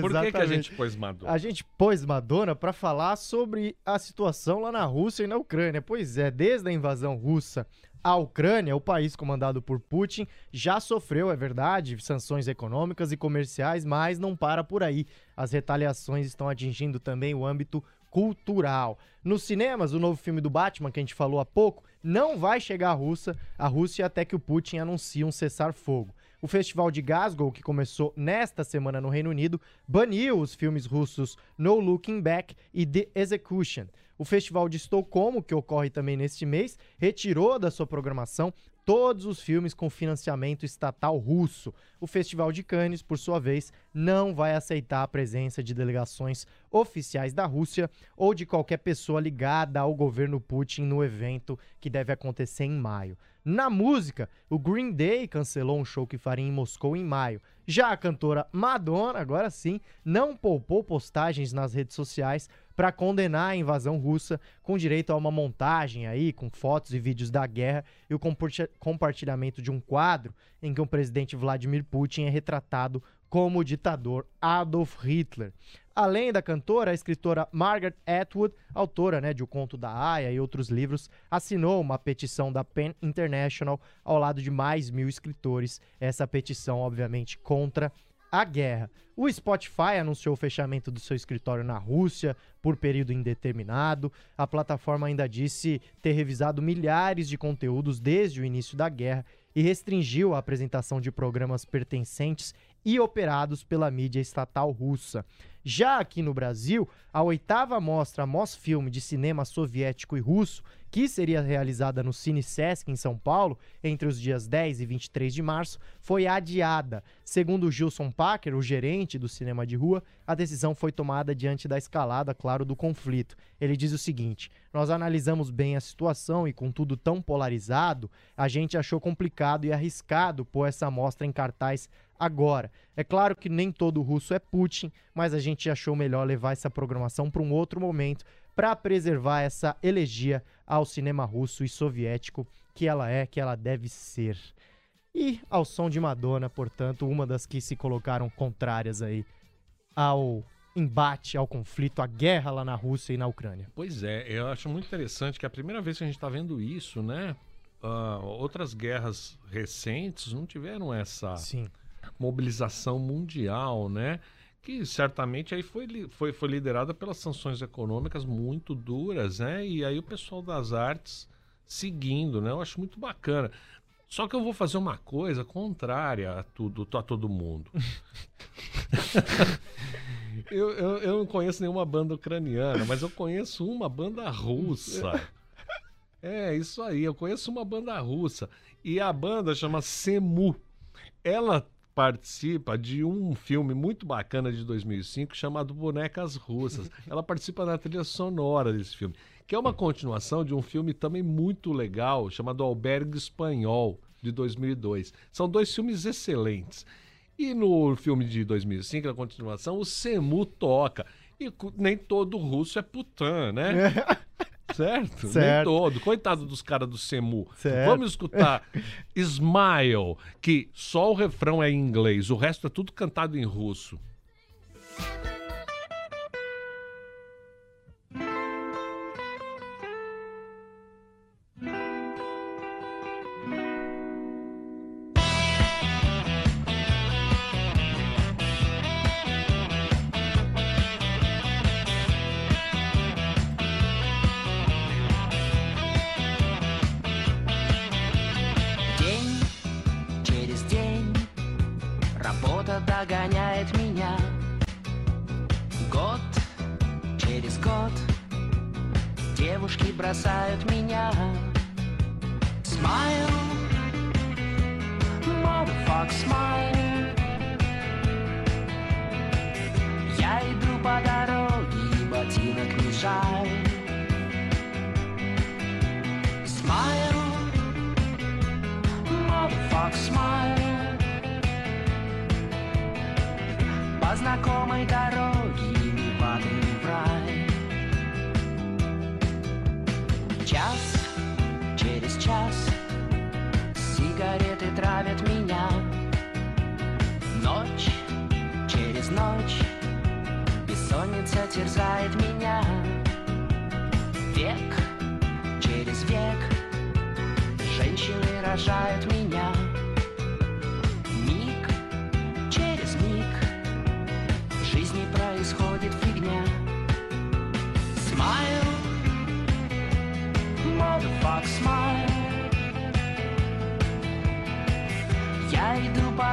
Por que, que a gente pôs Madonna?
A gente pôs Madonna para falar sobre a situação lá na Rússia e na Ucrânia. Pois é, desde a invasão russa à Ucrânia, o país comandado por Putin já sofreu, é verdade, sanções econômicas e comerciais, mas não para por aí. As retaliações estão atingindo também o âmbito cultural. Nos cinemas, o novo filme do Batman, que a gente falou há pouco, não vai chegar à Rússia, à Rússia até que o Putin anuncie um cessar-fogo. O Festival de Glasgow, que começou nesta semana no Reino Unido, baniu os filmes russos No Looking Back e The Execution. O Festival de Estocolmo, que ocorre também neste mês, retirou da sua programação todos os filmes com financiamento estatal russo. O Festival de Cannes, por sua vez, não vai aceitar a presença de delegações oficiais da Rússia ou de qualquer pessoa ligada ao governo Putin no evento que deve acontecer em maio. Na música, o Green Day cancelou um show que faria em Moscou em maio. Já a cantora Madonna, agora sim, não poupou postagens nas redes sociais para condenar a invasão russa, com direito a uma montagem aí com fotos e vídeos da guerra e o comparti- compartilhamento de um quadro em que o presidente Vladimir Putin é retratado como o ditador Adolf Hitler. Além da cantora, a escritora Margaret Atwood, autora né, de O Conto da Aya e outros livros, assinou uma petição da PEN International ao lado de mais mil escritores. Essa petição, obviamente, contra a guerra. O Spotify anunciou o fechamento do seu escritório na Rússia por período indeterminado. A plataforma ainda disse ter revisado milhares de conteúdos desde o início da guerra e restringiu a apresentação de programas pertencentes e operados pela mídia estatal russa. Já aqui no Brasil, a oitava mostra Mosfilme de cinema soviético e russo, que seria realizada no Cine Sesc em São Paulo entre os dias 10 e 23 de março, foi adiada. Segundo Gilson Packer, o gerente do cinema de rua, a decisão foi tomada diante da escalada, claro, do conflito. Ele diz o seguinte: Nós analisamos bem a situação e, com tudo tão polarizado, a gente achou complicado e arriscado pôr essa mostra em cartaz agora. É claro que nem todo russo é Putin, mas a gente achou melhor levar essa programação para um outro momento para preservar essa elegia ao cinema russo e soviético que ela é, que ela deve ser. E ao som de Madonna, portanto, uma das que se colocaram contrárias aí ao embate, ao conflito, à guerra lá na Rússia e na Ucrânia.
Pois é, eu acho muito interessante que é a primeira vez que a gente está vendo isso, né? Ah, outras guerras recentes não tiveram essa
Sim.
Mobilização mundial, né? Que certamente aí foi, foi, foi liderada pelas sanções econômicas muito duras, né? E aí o pessoal das artes seguindo, né? Eu acho muito bacana. Só que eu vou fazer uma coisa contrária a tudo, a todo mundo. *laughs* eu, eu, eu não conheço nenhuma banda ucraniana, mas eu conheço uma banda russa. É, isso aí, eu conheço uma banda russa. E a banda chama Semu. Ela participa de um filme muito bacana de 2005 chamado Bonecas Russas. *laughs* Ela participa da trilha sonora desse filme, que é uma continuação de um filme também muito legal chamado Albergue Espanhol de 2002. São dois filmes excelentes. E no filme de 2005, na continuação, o Semu toca. E nem todo russo é putã, né? *laughs* Certo? Nem
Certo.
todo. Coitado dos caras do Semu.
Certo.
Vamos escutar *laughs* Smile, que só o refrão é em inglês, o resto é tudo cantado em russo.
Год девушки бросают меня. Smile, motherfuck, smile. Я иду по дороге, ботинок не жаль. Smile, motherfuck, smile. По знакомой дороге Травят меня. Ночь, через ночь Бессонница терзает меня. Век, через век Женщины рожают меня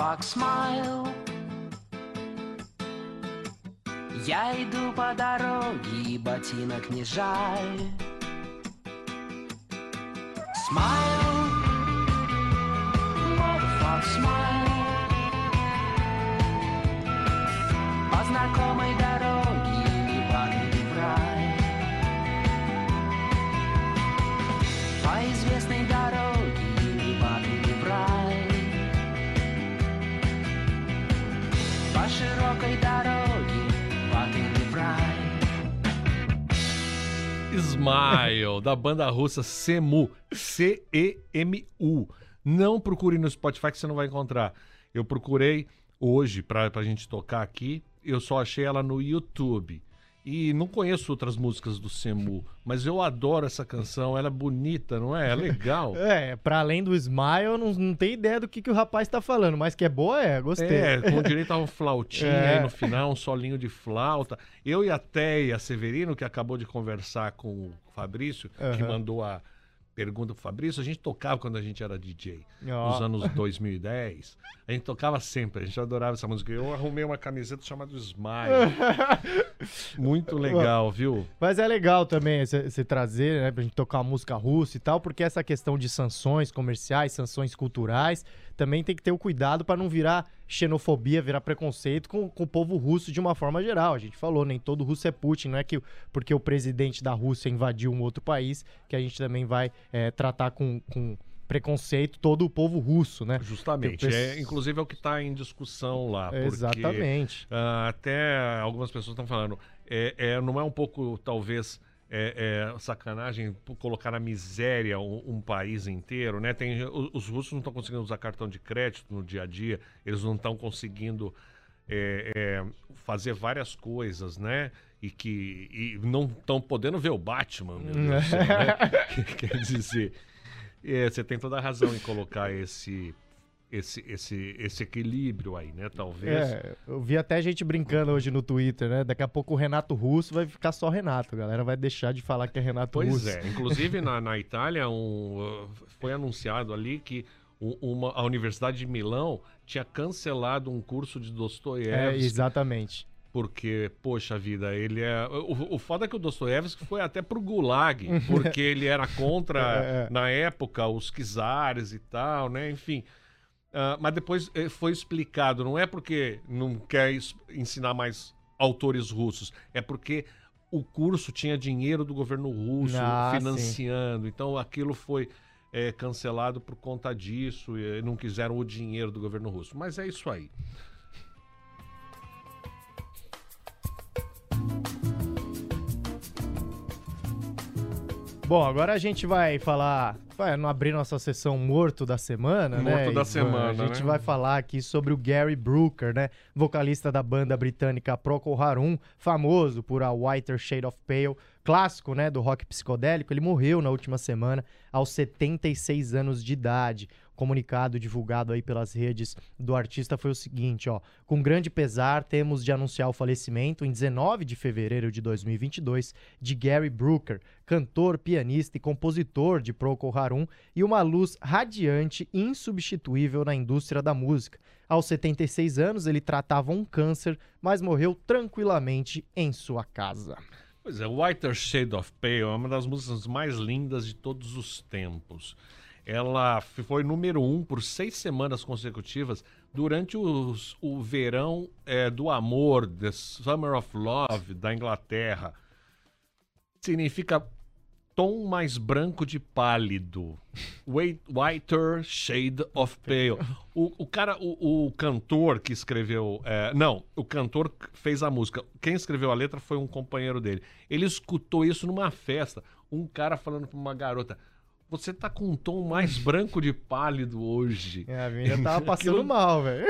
motherfuck, smile. Я иду по дороге, и ботинок не жаль. Smile, motherfuck, smile. По знакомой дороге
Smile, da banda russa Semu. C-E-M-U. Não procure no Spotify que você não vai encontrar. Eu procurei hoje pra, pra gente tocar aqui. Eu só achei ela no YouTube. E não conheço outras músicas do Semu, mas eu adoro essa canção. Ela é bonita, não é? É legal. *laughs*
É, pra além do Smile, não, não tem ideia do que, que o rapaz tá falando, mas que é boa é, gostei.
É, com *laughs* direito a uma flautinha
É.
aí no final, um solinho de flauta. Eu e a Teia Severino, que acabou de conversar com o Fabrício, que
Aham.
mandou a pergunta pro Fabrício, a gente tocava quando a gente era DJ,
Ó.
nos anos 2010. A gente tocava sempre, a gente adorava essa música. Eu arrumei uma camiseta chamada Smile. *laughs* Muito legal, viu?
Mas é legal também você trazer, né, pra gente tocar uma música russa e tal, porque essa questão de sanções comerciais, sanções culturais, também tem que ter o cuidado pra não virar xenofobia, virar preconceito com, com o povo russo de uma forma geral. A gente falou, nem todo russo é Putin, não é que porque o presidente da Rússia invadiu um outro país que a gente também vai é, tratar com, com preconceito todo o povo russo, né?
Justamente.
Penso-
É, inclusive é o que está em discussão lá. porque,
Exatamente.
ah, até algumas pessoas estão falando. É, é, não é um pouco, talvez, é, é, sacanagem colocar na miséria um, um país inteiro, né? Tem, os russos não estão conseguindo usar cartão de crédito no dia a dia, eles não estão conseguindo é, é, fazer várias coisas, né? E que e não estão podendo ver o Batman, meu Deus do céu, né? *laughs* *laughs* Quer dizer, é, você tem toda a razão em colocar esse, esse, esse, esse equilíbrio aí, né? Talvez.
É, eu vi até gente brincando hoje no Twitter, né? Daqui a pouco o Renato Russo vai ficar só Renato. Galera vai deixar de falar que é Renato
Pois
Russo.
é. Inclusive na, na Itália um, foi anunciado ali que uma, a Universidade de Milão tinha cancelado um curso de
É,
Dostoiévski
exatamente.
porque, poxa vida, ele é. O, o foda é que o Dostoiévski foi até pro Gulag, porque ele era contra, *laughs*
É, é.
na época, os czares e tal, né? Enfim. Ah, mas depois eh, foi explicado, não é porque não quer ensinar mais autores russos, é porque o curso tinha dinheiro do governo russo
Ah, sim.
financiando, então aquilo foi é, cancelado por conta disso, e não quiseram o dinheiro do governo russo. Mas é isso aí.
Bom, agora a gente vai falar, vai abrir nossa sessão morto da semana, né?
Morto da semana,
A gente
né?
vai falar aqui sobre o Gary Brooker, né? Vocalista da banda britânica Procol Harum, famoso por A Whiter Shade of Pale, clássico, né, do rock psicodélico. Ele morreu na última semana aos 76 anos de idade. Comunicado divulgado aí pelas redes do artista foi o seguinte, ó: com grande pesar, temos de anunciar o falecimento em 19 de fevereiro de 2022 de Gary Brooker, cantor, pianista e compositor de Procol Harum e uma luz radiante e insubstituível na indústria da música. Aos 76 anos, ele tratava um câncer, mas morreu tranquilamente em sua casa.
Pois é, Whiter Shade of Pale é uma das músicas mais lindas de todos os tempos. Ela foi número um por seis semanas consecutivas durante os- o verão é, do amor, The Summer of Love, da Inglaterra. Significa tom mais branco de pálido. Whiter Shade of Pale. O, o cara, o, o cantor que escreveu. é, não, o cantor fez a música. Quem escreveu a letra foi um companheiro dele. Ele escutou isso numa festa. Um cara falando pra uma garota. Você tá com um tom mais branco de pálido hoje.
É, a menina tava *laughs* passando
Aquilo-
mal, velho.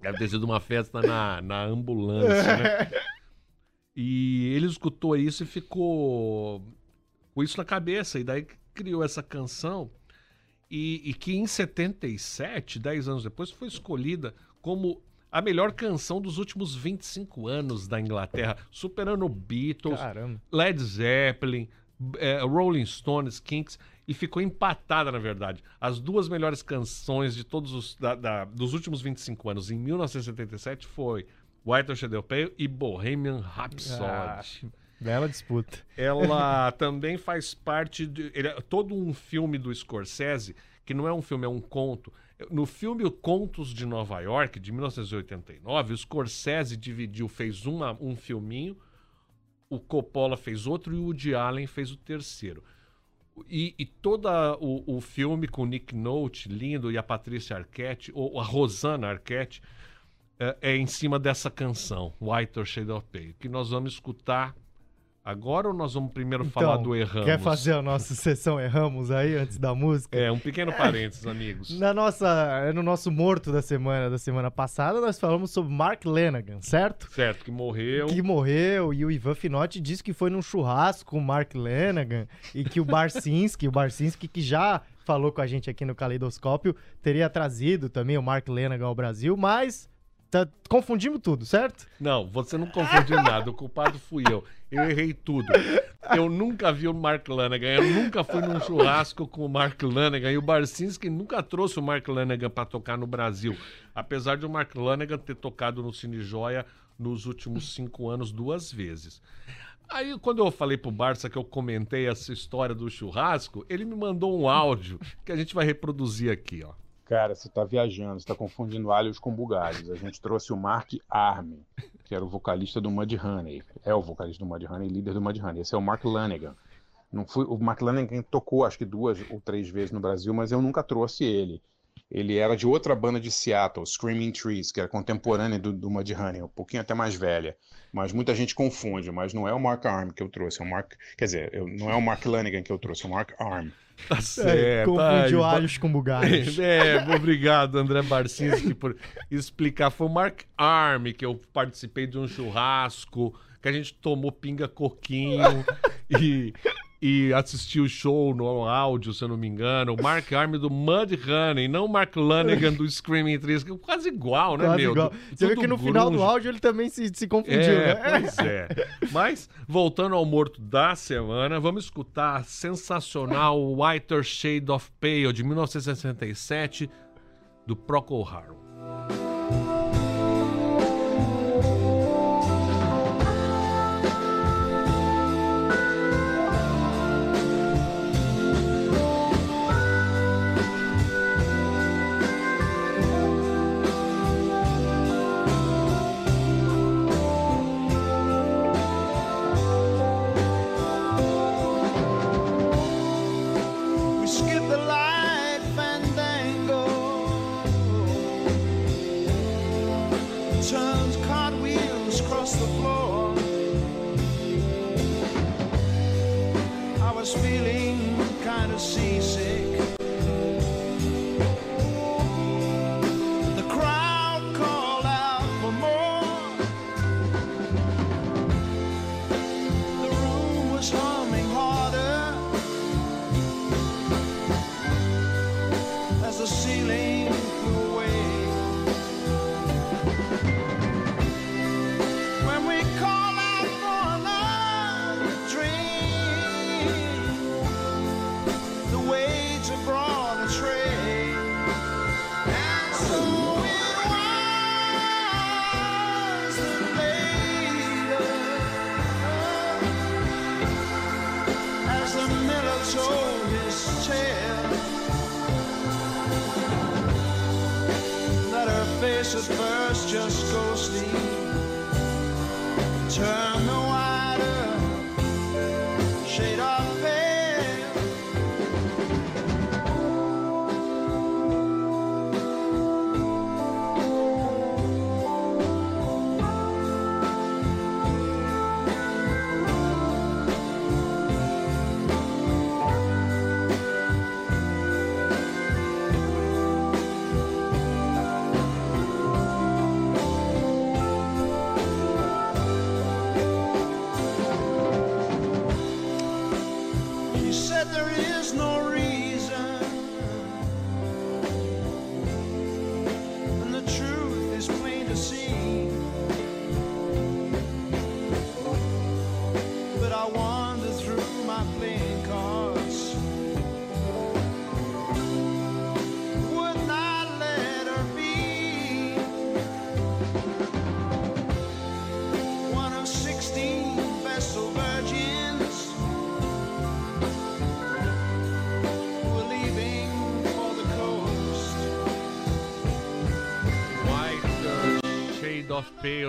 Deve ter sido uma festa na, na ambulância, né? E ele escutou isso e ficou com isso na cabeça. E daí criou essa canção. E, e que em 77, 10 anos depois, foi escolhida como a melhor canção dos últimos 25 anos da Inglaterra, superando Beatles,
Caramba.
Led Zeppelin, eh, Rolling Stones, Kinks, e ficou empatada, na verdade. As duas melhores canções de todos os da- da- dos últimos 25 anos, em 1977, foi White Shade of Pale e Bohemian Rhapsody.
Ah, bela disputa.
Ela *laughs* também faz parte de ele é todo um filme do Scorsese, que não é um filme, é um conto. No filme Contos de Nova York, de 1989, o Scorsese dividiu, fez uma, um filminho, o Coppola fez outro e o Woody Allen fez o terceiro. E, e todo o, o filme com o Nick Note, lindo, e a Patrícia Arquette, ou a Rosana Arquette, é, é em cima dessa canção, White Shade of Pale, que nós vamos escutar agora ou nós vamos primeiro falar do Erramos?
Então, Quer fazer a nossa *laughs* sessão Erramos aí antes da música?
É, um pequeno parênteses, amigos.
Na nossa, no nosso morto da semana, da semana passada, nós falamos sobre Mark Lanagan, certo?
Certo, que morreu.
Que morreu e o Ivan Finotti disse que foi num churrasco com o Mark Lanagan e que o Barcinski, *laughs* o Barcinski que já falou com a gente aqui no Caleidoscópio, teria trazido também o Mark Lanagan ao Brasil, mas tá- confundimos tudo, certo?
Não, você não confundiu nada. O culpado fui eu. Eu errei tudo. Eu nunca vi o Mark Lanagan. Eu nunca fui num churrasco com o Mark Lanagan. E o Barcinski nunca trouxe o Mark Lanagan para tocar no Brasil. Apesar de o Mark Lanagan ter tocado no Cine Joia nos últimos cinco anos duas vezes. Aí, quando eu falei pro Barça que eu comentei essa história do churrasco, ele me mandou um áudio que a gente vai reproduzir aqui, ó.
Cara, você tá viajando, você tá confundindo alhos com bugalhos. A gente trouxe o Mark Armin, que era o vocalista do Mudhoney. É o vocalista do Mudhoney, líder do Mudhoney. Esse é o Mark Lanigan. Não fui, o Mark Lanigan tocou acho que duas ou três vezes no Brasil, mas eu nunca trouxe ele. Ele era de outra banda de Seattle, Screaming Trees, que era contemporânea do, do Mudhoney, um pouquinho até mais velha. Mas muita gente confunde, mas não é o Mark Arm que eu trouxe, é o Mark, quer dizer, eu- não é o Mark Lanigan que eu trouxe, é o Mark Arm.
Tá
É,
certo.
confundiu
Ai,
alhos com bugalhos. *laughs*
É, obrigado, André Barcinski, *laughs* por explicar. Foi o Mark Arm que eu participei de um churrasco, que a gente tomou pinga coquinho *laughs* e, e assistiu o show no áudio, se eu não me engano. O Mark *laughs* Arm do Mud Honey, não o Mark Lanigan do Screaming Trees, quase igual, né,
Quase
meu?
igual.
Do-
Você vê que no final do
grunge.
áudio ele também se, se confundiu,
É,
né?
pois é. *laughs* Mas, voltando ao morto da semana, vamos escutar a sensacional Whiter Shade of Pale, de 1967, do Procol Harum.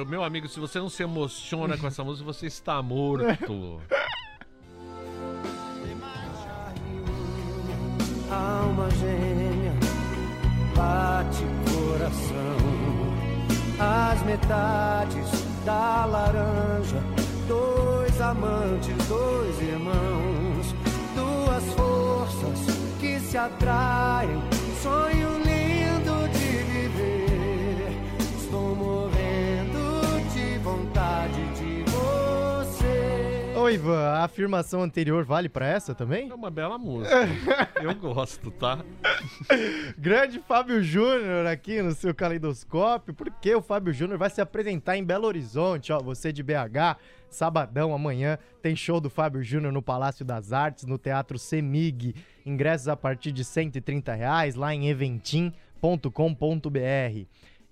Meu amigo, se você não se emociona com essa música, você está morto. *laughs*
afirmação anterior vale pra essa também?
É uma bela música. *laughs* Eu gosto, tá?
Grande Fábio Júnior aqui no seu caleidoscópio, porque o Fábio Júnior vai se apresentar em Belo Horizonte, ó, você de BH, sabadão amanhã tem show do Fábio Júnior no Palácio das Artes, no Teatro Semig, ingressos a partir de 130 reais, lá em eventim.com.br.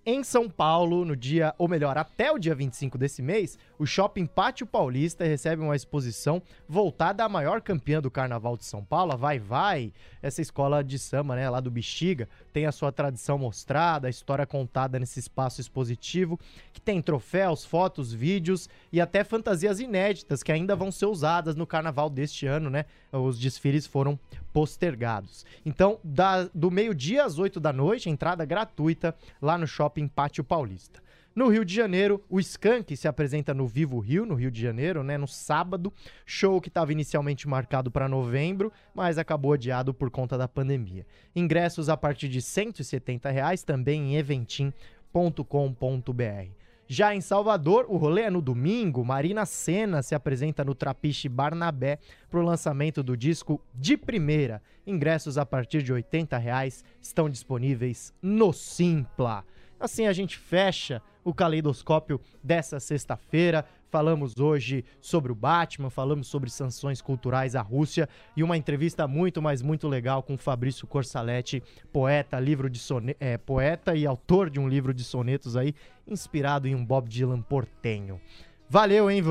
Em São Paulo, no dia, ou melhor, até o dia 25 desse mês, o Shopping Pátio Paulista recebe uma exposição voltada à maior campeã do Carnaval de São Paulo, a Vai Vai, essa escola de samba, né, lá do Bexiga, tem a sua tradição mostrada, a história contada nesse espaço expositivo, que tem troféus, fotos, vídeos e até fantasias inéditas que ainda vão ser usadas no Carnaval deste ano, né? Os desfiles foram postergados. Então, da- do meio-dia às 8 da noite, entrada gratuita lá no Shopping Pátio Paulista. No Rio de Janeiro, o Skank se apresenta no Vivo Rio, no Rio de Janeiro, né, no sábado. Show que estava inicialmente marcado para novembro, mas acabou adiado por conta da pandemia. Ingressos a partir de 170 reais, também em eventim.com.br. Já em Salvador, o rolê é no domingo. Marina Senna se apresenta no Trapiche Barnabé para o lançamento do disco de primeira. Ingressos a partir de 80 reais estão disponíveis no Simpla. Assim a gente fecha o caleidoscópio dessa sexta-feira. Falamos hoje sobre o Batman, falamos sobre sanções culturais à Rússia e uma entrevista muito, mas muito legal com Fabrício Corsaletti, poeta, livro de sone... é, poeta e autor de um livro de sonetos aí, inspirado em um Bob Dylan portenho. Valeu, hein,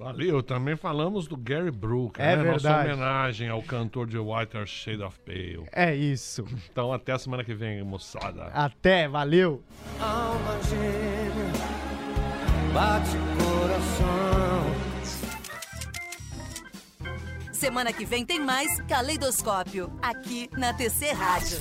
Ali,
eu também falamos do Gary Brooker,
é
né?
Verdade.
Nossa homenagem ao cantor de Whiter Shade of Pale.
É isso.
Então até a semana que vem, moçada.
Até, valeu.
Alma gêmea, bate coração.
Semana que vem tem mais Caleidoscópio, aqui na TC Rádio.